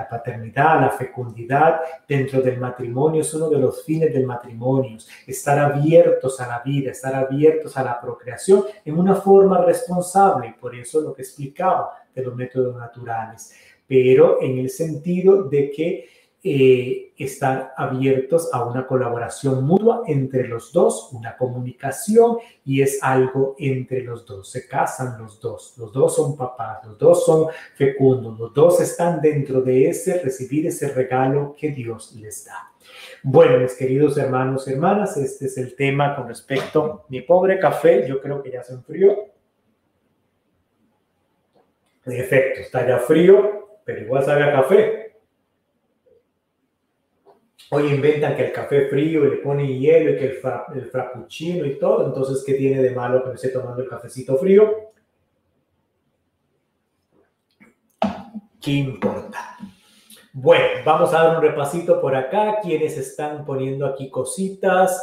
la paternidad, la fecundidad dentro del matrimonio es uno de los fines del matrimonio. Estar abiertos a la vida, estar abiertos a la procreación en una forma responsable. Por eso lo que explicaba de los métodos naturales. Pero en el sentido de que eh, estar abiertos a una colaboración mutua entre los dos, una comunicación y es algo entre los dos. Se casan los dos, los dos son papás, los dos son fecundos, los dos están dentro de ese recibir ese regalo que Dios les da. Bueno, mis queridos hermanos y hermanas, este es el tema con respecto mi pobre café. Yo creo que ya se enfrió. En efecto, está ya frío, pero igual sabe a café. Hoy inventan que el café frío y le ponen hielo y que el, frappuccino y todo. Entonces, ¿qué tiene de malo que me esté tomando el cafecito frío? ¿Qué importa? Bueno, vamos a dar un repasito por acá. Quienes están poniendo aquí cositas.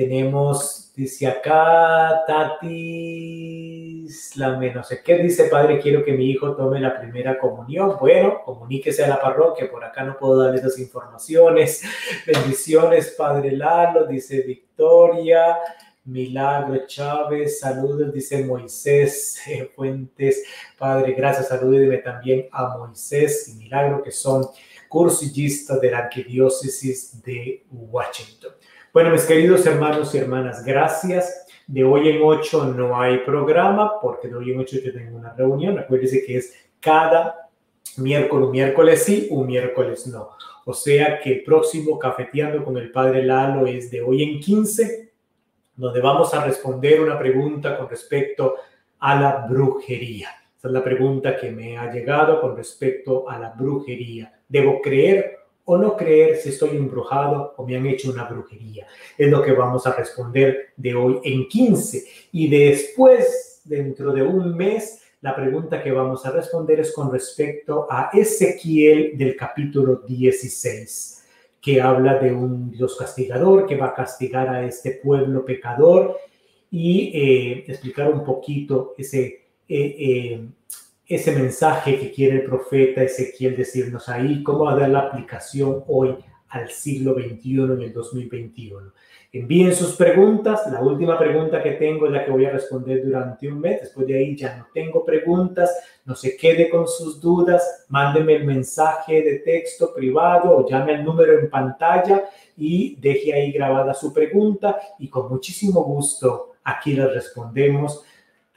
Tenemos, dice acá, Tati, la no sé qué, dice padre, quiero que mi hijo tome la primera comunión. Bueno, comuníquese a la parroquia, por acá no puedo darle esas informaciones. Bendiciones, padre Lalo, dice Victoria. Milagro Chávez, saludos, dice Moisés Fuentes. Padre, gracias, salúdeme también a Moisés y Milagro, que son cursillistas de la Arquidiócesis de Washington. Bueno, mis queridos hermanos y hermanas, gracias. De hoy en ocho no hay programa porque de hoy en ocho yo tengo una reunión. Acuérdense que es cada miércoles, un miércoles sí, un miércoles no. O sea que el próximo Cafeteando con el Padre Lalo es de hoy en 15, donde vamos a responder una pregunta con respecto a la brujería. Esa es la pregunta que me ha llegado con respecto a la brujería. ¿Debo creer o no creer si estoy embrujado o me han hecho una brujería. Es lo que vamos a responder de hoy en 15. Y después, dentro de un mes, la pregunta que vamos a responder es con respecto a Ezequiel del capítulo 16, que habla de un Dios castigador que va a castigar a este pueblo pecador y eh, explicar un poquito ese... Eh, eh, ese mensaje que quiere el profeta Ezequiel decirnos ahí, cómo va a dar la aplicación hoy al siglo XXI en el 2021. Envíen sus preguntas. La última pregunta que tengo es la que voy a responder durante un mes. Después de ahí ya no tengo preguntas. No se quede con sus dudas. Mándeme el mensaje de texto privado o llame al número en pantalla y deje ahí grabada su pregunta y con muchísimo gusto aquí la respondemos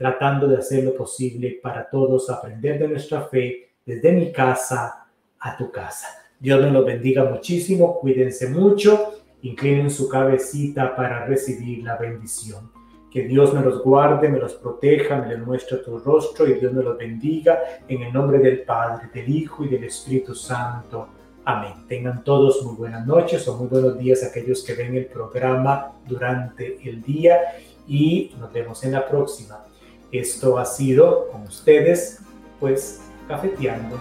tratando de hacer lo posible para todos aprender de nuestra fe desde mi casa a tu casa. Dios me los bendiga muchísimo, cuídense mucho, inclinen su cabecita para recibir la bendición. Que Dios me los guarde, me los proteja, me les muestre tu rostro y Dios me los bendiga en el nombre del Padre, del Hijo y del Espíritu Santo. Amén. Tengan todos muy buenas noches o muy buenos días aquellos que ven el programa durante el día y nos vemos en la próxima. Esto ha sido con ustedes, pues, cafeteando